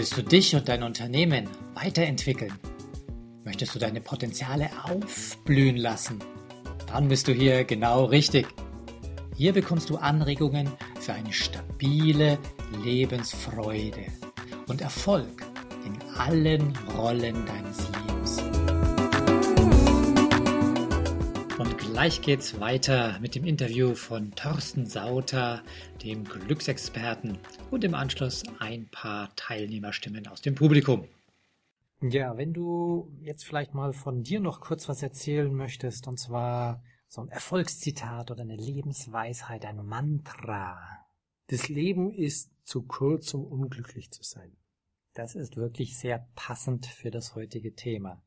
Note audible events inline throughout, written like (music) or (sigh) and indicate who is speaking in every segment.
Speaker 1: Willst du dich und dein Unternehmen weiterentwickeln? Möchtest du deine Potenziale aufblühen lassen? Dann bist du hier genau richtig. Hier bekommst du Anregungen für eine stabile Lebensfreude und Erfolg in allen Rollen deines gleich geht's weiter mit dem Interview von Thorsten Sauter, dem Glücksexperten, und im Anschluss ein paar Teilnehmerstimmen aus dem Publikum. Ja, wenn du jetzt vielleicht mal von dir noch kurz was erzählen möchtest, und zwar so ein Erfolgszitat oder eine Lebensweisheit, ein Mantra.
Speaker 2: Das Leben ist zu kurz, um unglücklich zu sein.
Speaker 1: Das ist wirklich sehr passend für das heutige Thema.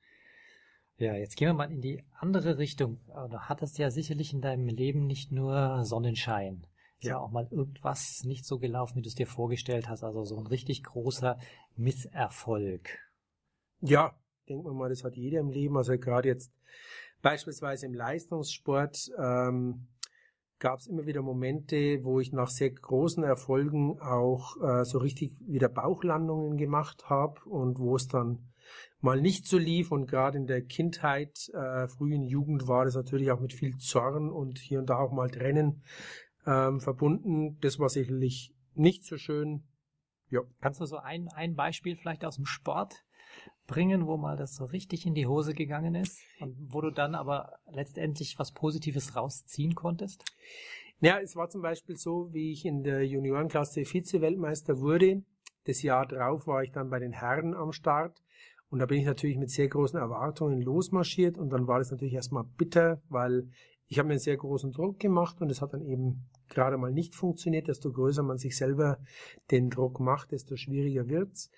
Speaker 1: Ja, jetzt gehen wir mal in die andere Richtung. Du hattest ja sicherlich in deinem Leben nicht nur Sonnenschein. Ist ja. ja auch mal irgendwas nicht so gelaufen, wie du es dir vorgestellt hast. Also so ein richtig großer Misserfolg.
Speaker 2: Ja, denken wir mal, das hat jeder im Leben. Also gerade jetzt beispielsweise im Leistungssport ähm, gab es immer wieder Momente, wo ich nach sehr großen Erfolgen auch äh, so richtig wieder Bauchlandungen gemacht habe und wo es dann mal nicht so lief und gerade in der Kindheit, äh, frühen Jugend war das natürlich auch mit viel Zorn und hier und da auch mal Trennen ähm, verbunden. Das war sicherlich nicht so schön.
Speaker 1: Ja. Kannst du so ein, ein Beispiel vielleicht aus dem Sport bringen, wo mal das so richtig in die Hose gegangen ist und wo du dann aber letztendlich was Positives rausziehen konntest?
Speaker 2: Ja, es war zum Beispiel so, wie ich in der Juniorenklasse Vize-Weltmeister wurde. Das Jahr drauf war ich dann bei den Herren am Start und da bin ich natürlich mit sehr großen Erwartungen losmarschiert und dann war das natürlich erstmal bitter, weil ich habe mir einen sehr großen Druck gemacht und es hat dann eben gerade mal nicht funktioniert. Desto größer man sich selber den Druck macht, desto schwieriger wird's.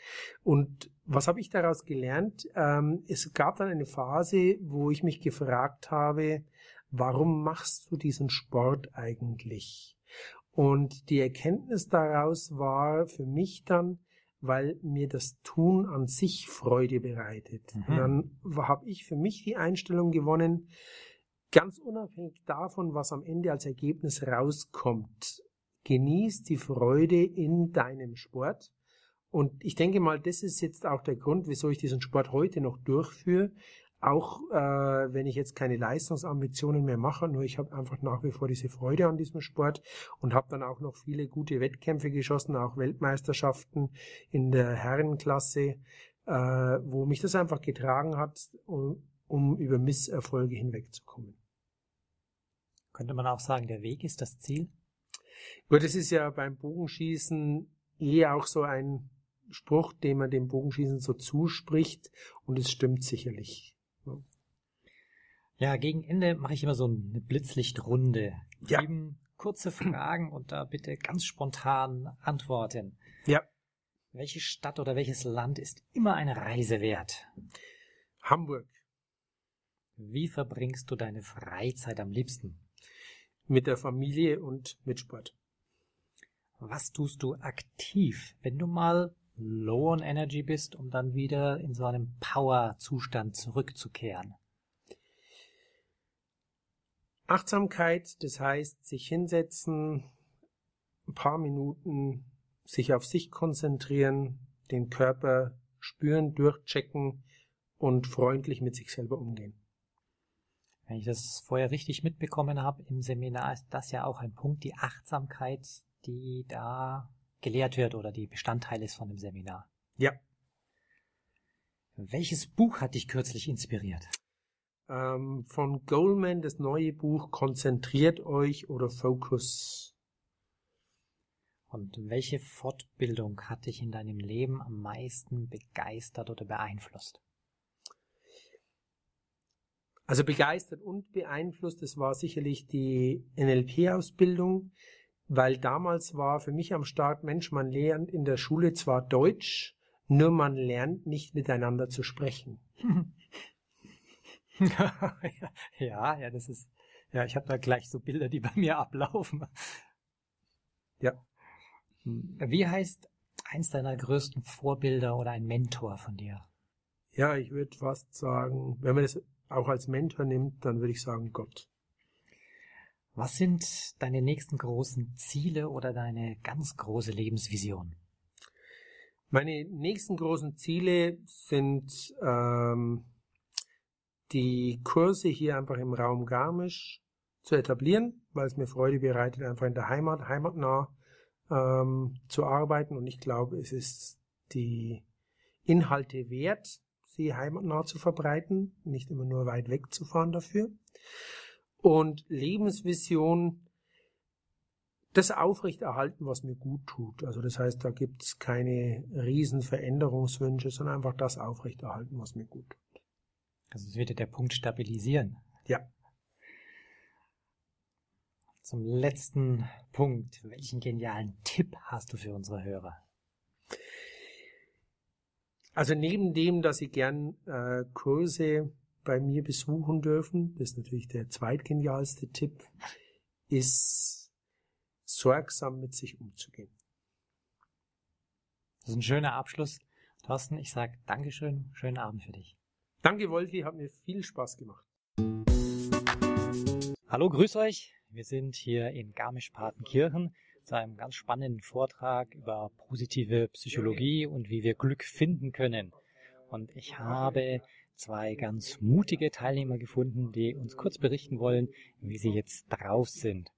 Speaker 2: Und was habe ich daraus gelernt? Ähm, es gab dann eine Phase, wo ich mich gefragt habe, warum machst du diesen Sport eigentlich? Und die Erkenntnis daraus war für mich dann, weil mir das Tun an sich Freude bereitet. Mhm. Dann habe ich für mich die Einstellung gewonnen, Ganz unabhängig davon, was am Ende als Ergebnis rauskommt, genieß die Freude in deinem Sport. Und ich denke mal, das ist jetzt auch der Grund, wieso ich diesen Sport heute noch durchführe. Auch äh, wenn ich jetzt keine Leistungsambitionen mehr mache, nur ich habe einfach nach wie vor diese Freude an diesem Sport und habe dann auch noch viele gute Wettkämpfe geschossen, auch Weltmeisterschaften in der Herrenklasse, äh, wo mich das einfach getragen hat, um, um über Misserfolge hinwegzukommen.
Speaker 1: Könnte man auch sagen, der Weg ist das Ziel?
Speaker 2: Gut, das ist ja beim Bogenschießen eh auch so ein Spruch, den man dem Bogenschießen so zuspricht und es stimmt sicherlich.
Speaker 1: Ja, gegen Ende mache ich immer so eine Blitzlichtrunde.
Speaker 2: Ja.
Speaker 1: Sieben kurze Fragen und da bitte ganz spontan antworten.
Speaker 2: Ja.
Speaker 1: Welche Stadt oder welches Land ist immer eine Reise wert?
Speaker 2: Hamburg.
Speaker 1: Wie verbringst du deine Freizeit am liebsten?
Speaker 2: mit der Familie und mit Sport.
Speaker 1: Was tust du aktiv, wenn du mal low on energy bist, um dann wieder in so einem Power-Zustand zurückzukehren?
Speaker 2: Achtsamkeit, das heißt, sich hinsetzen, ein paar Minuten, sich auf sich konzentrieren, den Körper spüren, durchchecken und freundlich mit sich selber umgehen.
Speaker 1: Wenn ich das vorher richtig mitbekommen habe, im Seminar ist das ja auch ein Punkt, die Achtsamkeit, die da gelehrt wird oder die Bestandteil ist von dem Seminar.
Speaker 2: Ja.
Speaker 1: Welches Buch hat dich kürzlich inspiriert?
Speaker 2: Ähm, von Goldman das neue Buch Konzentriert euch oder Focus.
Speaker 1: Und welche Fortbildung hat dich in deinem Leben am meisten begeistert oder beeinflusst?
Speaker 2: Also begeistert und beeinflusst, das war sicherlich die NLP-Ausbildung, weil damals war für mich am Start, Mensch, man lernt in der Schule zwar Deutsch, nur man lernt nicht miteinander zu sprechen. (laughs)
Speaker 1: ja, ja, das ist, ja, ich habe da gleich so Bilder, die bei mir ablaufen.
Speaker 2: Ja.
Speaker 1: Wie heißt eins deiner größten Vorbilder oder ein Mentor von dir?
Speaker 2: Ja, ich würde fast sagen, wenn man das auch als Mentor nimmt, dann würde ich sagen Gott.
Speaker 1: Was sind deine nächsten großen Ziele oder deine ganz große Lebensvision?
Speaker 2: Meine nächsten großen Ziele sind ähm, die Kurse hier einfach im Raum Garmisch zu etablieren, weil es mir Freude bereitet, einfach in der Heimat, heimatnah ähm, zu arbeiten. Und ich glaube, es ist die Inhalte wert, sie heimatnah zu verbreiten, nicht immer nur weit weg zu fahren dafür. Und Lebensvision, das aufrechterhalten, was mir gut tut. Also das heißt, da gibt es keine riesen Veränderungswünsche, sondern einfach das aufrechterhalten, was mir gut tut.
Speaker 1: Also es wird der Punkt stabilisieren.
Speaker 2: Ja.
Speaker 1: Zum letzten Punkt. Welchen genialen Tipp hast du für unsere Hörer?
Speaker 2: Also neben dem, dass Sie gern äh, Kurse bei mir besuchen dürfen, das ist natürlich der zweitgenialste Tipp, ist sorgsam mit sich umzugehen.
Speaker 1: Das ist ein schöner Abschluss. Thorsten, ich sage Dankeschön, schönen Abend für dich.
Speaker 2: Danke, Wolfi, hat mir viel Spaß gemacht.
Speaker 1: Hallo, grüß euch. Wir sind hier in Garmisch-Partenkirchen zu einem ganz spannenden Vortrag über positive Psychologie und wie wir Glück finden können. Und ich habe zwei ganz mutige Teilnehmer gefunden, die uns kurz berichten wollen, wie sie jetzt drauf sind.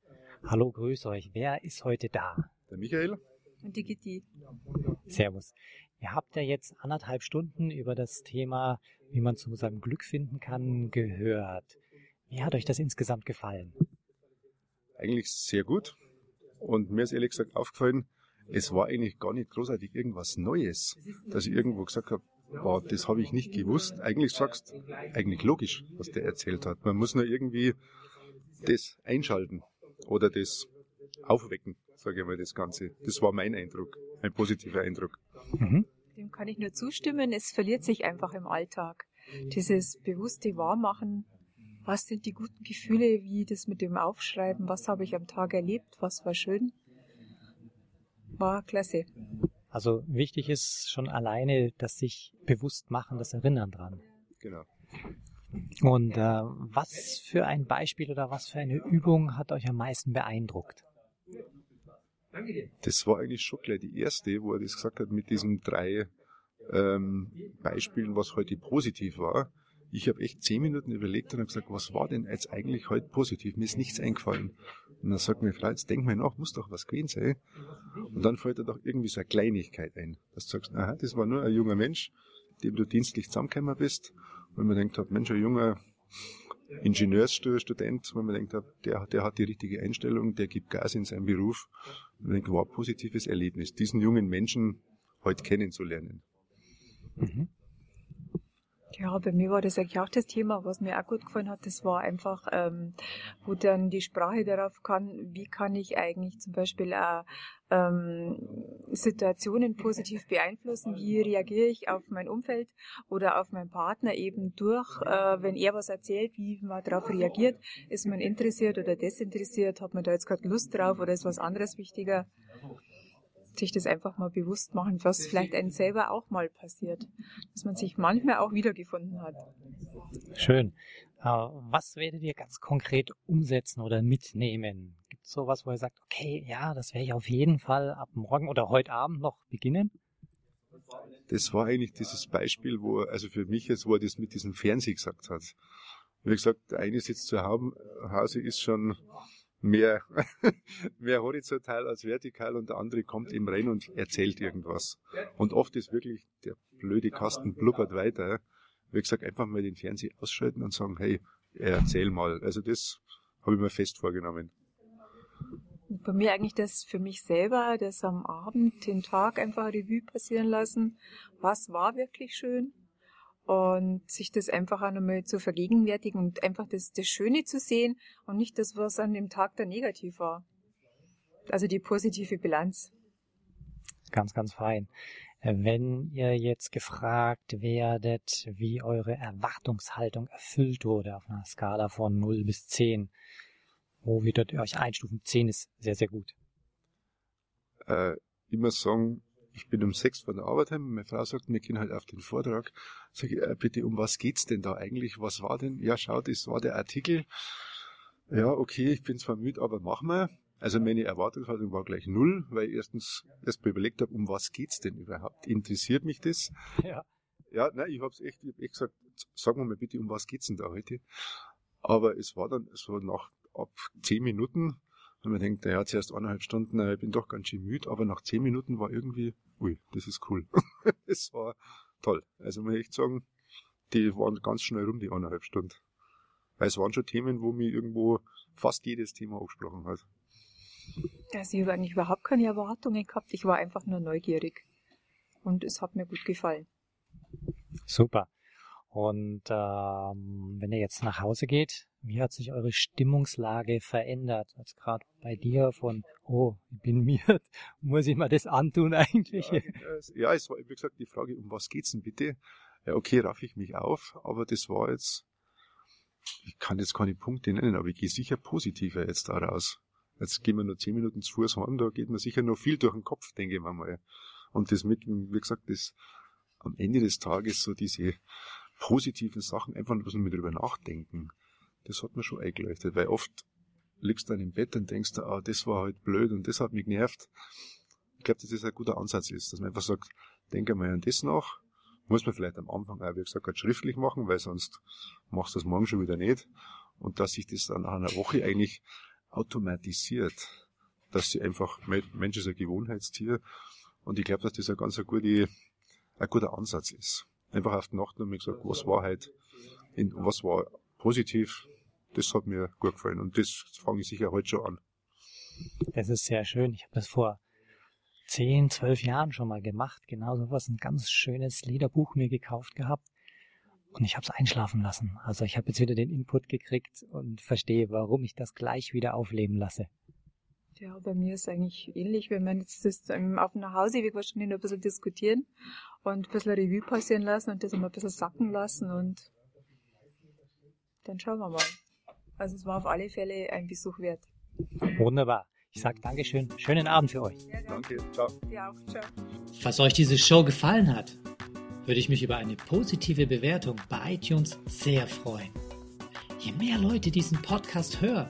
Speaker 1: Hallo, grüß euch. Wer ist heute da?
Speaker 3: Der Michael.
Speaker 4: Und die Gitti.
Speaker 1: Servus. Ihr habt ja jetzt anderthalb Stunden über das Thema, wie man zu seinem Glück finden kann, gehört. Wie hat euch das insgesamt gefallen?
Speaker 3: Eigentlich sehr gut. Und mir ist ehrlich gesagt aufgefallen, es war eigentlich gar nicht großartig irgendwas Neues, dass ich irgendwo gesagt habe, wow, das habe ich nicht gewusst. Eigentlich sagst eigentlich logisch, was der erzählt hat. Man muss nur irgendwie das einschalten oder das aufwecken, sage ich mal, das Ganze. Das war mein Eindruck, ein positiver Eindruck.
Speaker 4: Mhm. Dem kann ich nur zustimmen. Es verliert sich einfach im Alltag. Dieses bewusste Wahrmachen, was sind die guten Gefühle, wie das mit dem Aufschreiben, was habe ich am Tag erlebt, was war schön, war klasse.
Speaker 1: Also wichtig ist schon alleine, dass sich bewusst machen, das Erinnern dran.
Speaker 3: Genau.
Speaker 1: Und äh, was für ein Beispiel oder was für eine Übung hat euch am meisten beeindruckt?
Speaker 3: Das war eigentlich schon gleich die erste, wo er das gesagt hat mit diesen drei ähm, Beispielen, was heute positiv war. Ich habe echt zehn Minuten überlegt und habe gesagt, was war denn jetzt eigentlich heute positiv? Mir ist nichts eingefallen. Und dann sagt mir Frau, jetzt denk mal nach, muss doch was gewesen sein. Und dann fällt dir doch irgendwie so eine Kleinigkeit ein. Dass du sagst, aha, das war nur ein junger Mensch, dem du dienstlich zusammengekommen bist. Und man denkt, Mensch, ein junger Ingenieursstudent, wenn man denkt, der, der hat die richtige Einstellung, der gibt Gas in seinem Beruf. Und man denkt, war ein positives Erlebnis, diesen jungen Menschen heute kennenzulernen.
Speaker 4: Mhm. Ja, bei mir war das eigentlich auch das Thema, was mir auch gut gefallen hat. Das war einfach, ähm, wo dann die Sprache darauf kann, wie kann ich eigentlich zum Beispiel auch ähm, Situationen positiv beeinflussen, wie reagiere ich auf mein Umfeld oder auf meinen Partner eben durch, äh, wenn er was erzählt, wie man darauf reagiert, ist man interessiert oder desinteressiert, hat man da jetzt gerade Lust drauf oder ist was anderes wichtiger sich das einfach mal bewusst machen, was vielleicht einem selber auch mal passiert, dass man sich manchmal auch wiedergefunden hat.
Speaker 1: Schön. Äh, was werdet ihr ganz konkret umsetzen oder mitnehmen? Gibt es sowas, wo ihr sagt, okay, ja, das werde ich auf jeden Fall ab morgen oder heute Abend noch beginnen?
Speaker 3: Das war eigentlich dieses Beispiel, wo, also für mich jetzt, wo er das mit diesem Fernseh gesagt hat. Wie gesagt, der eine sitzt zu Hause, ist schon mehr, (laughs) mehr horizontal als vertikal und der andere kommt eben rein und erzählt irgendwas. Und oft ist wirklich der blöde Kasten blubbert weiter. Wie gesagt, einfach mal den Fernseher ausschalten und sagen, hey, erzähl mal. Also das habe ich mir fest vorgenommen.
Speaker 4: Bei mir eigentlich das für mich selber, das am Abend den Tag einfach Revue passieren lassen. Was war wirklich schön? Und sich das einfach auch nochmal zu vergegenwärtigen und einfach das, das Schöne zu sehen und nicht das, was an dem Tag da negativ war. Also die positive Bilanz.
Speaker 1: Ganz, ganz fein. Wenn ihr jetzt gefragt werdet, wie eure Erwartungshaltung erfüllt wurde auf einer Skala von 0 bis 10, wo würdet ihr euch einstufen? 10 ist sehr, sehr gut.
Speaker 3: Äh, immer sagen, ich bin um sechs von der Arbeit heim, meine Frau sagt, wir gehen halt auf den Vortrag. Sag ich, äh, bitte, um was geht's denn da eigentlich? Was war denn? Ja, schau, das war der Artikel. Ja, okay, ich bin zwar müde, aber mach mal. Also meine Erwartungshaltung war gleich null, weil ich erstens erst mal überlegt habe, um was geht's denn überhaupt? Interessiert mich das?
Speaker 1: Ja.
Speaker 3: Ja, nein, ich hab's echt, ich hab echt gesagt, sag mal bitte, um was geht's denn da heute? Aber es war dann, war nach ab zehn Minuten, wenn man denkt, naja, zuerst eineinhalb Stunden, naja, ich bin doch ganz schön müde, aber nach zehn Minuten war irgendwie, ui, das ist cool. (laughs) das war toll. Also muss ich echt sagen, die waren ganz schnell rum, die eineinhalb Stunden. Weil es waren schon Themen, wo mich irgendwo fast jedes Thema angesprochen hat.
Speaker 4: Also ich habe eigentlich überhaupt keine Erwartungen gehabt. Ich war einfach nur neugierig. Und es hat mir gut gefallen.
Speaker 1: Super. Und ähm, wenn ihr jetzt nach Hause geht, wie hat sich eure Stimmungslage verändert? Also gerade bei dir von, oh, ich bin (laughs) mir, muss ich mir das antun eigentlich?
Speaker 3: Ja, ja, es war, wie gesagt, die Frage, um was geht's denn bitte? Ja, okay, raff ich mich auf, aber das war jetzt, ich kann jetzt keine Punkte nennen, aber ich gehe sicher positiver jetzt daraus. Jetzt gehen wir nur zehn Minuten zu Fuß heim, da geht mir sicher noch viel durch den Kopf, denke ich mal. Und das mit, wie gesagt, das am Ende des Tages so diese positiven Sachen einfach ein bisschen mit drüber nachdenken. Das hat mir schon eingeleuchtet, weil oft liegst du dann im Bett und denkst, du, ah, das war halt blöd und das hat mich genervt. Ich glaube, dass das ein guter Ansatz ist, dass man einfach sagt, denke mal an das nach. Muss man vielleicht am Anfang auch, wie gesagt, halt schriftlich machen, weil sonst machst du das morgen schon wieder nicht. Und dass sich das dann nach einer Woche eigentlich automatisiert, dass sie einfach, Mensch ist ein Gewohnheitstier und ich glaube, dass das ein ganz ein, ein guter Ansatz ist. Einfach auf die Nacht nochmal gesagt, was war halt, was war positiv, das hat mir gut gefallen und das fange ich sicher heute schon an.
Speaker 1: Das ist sehr schön. Ich habe das vor zehn, zwölf Jahren schon mal gemacht. Genau so was, ein ganz schönes Lederbuch mir gekauft gehabt und ich habe es einschlafen lassen. Also ich habe jetzt wieder den Input gekriegt und verstehe, warum ich das gleich wieder aufleben lasse.
Speaker 4: Ja, bei mir ist eigentlich ähnlich, wenn man jetzt das auf dem Nachhauseweg wahrscheinlich noch ein bisschen diskutieren und ein bisschen Revue passieren lassen und das immer ein bisschen sacken lassen und dann schauen wir mal. Also es war auf alle Fälle ein Besuch wert.
Speaker 1: Wunderbar. Ich sage Dankeschön. Schönen Abend für euch.
Speaker 3: Ja, danke. Ciao.
Speaker 4: Ja, auch. Ciao.
Speaker 1: Falls euch diese Show gefallen hat, würde ich mich über eine positive Bewertung bei iTunes sehr freuen. Je mehr Leute diesen Podcast hören,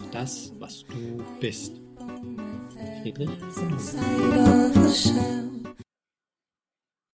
Speaker 1: ist das, was du bist. Friedrich?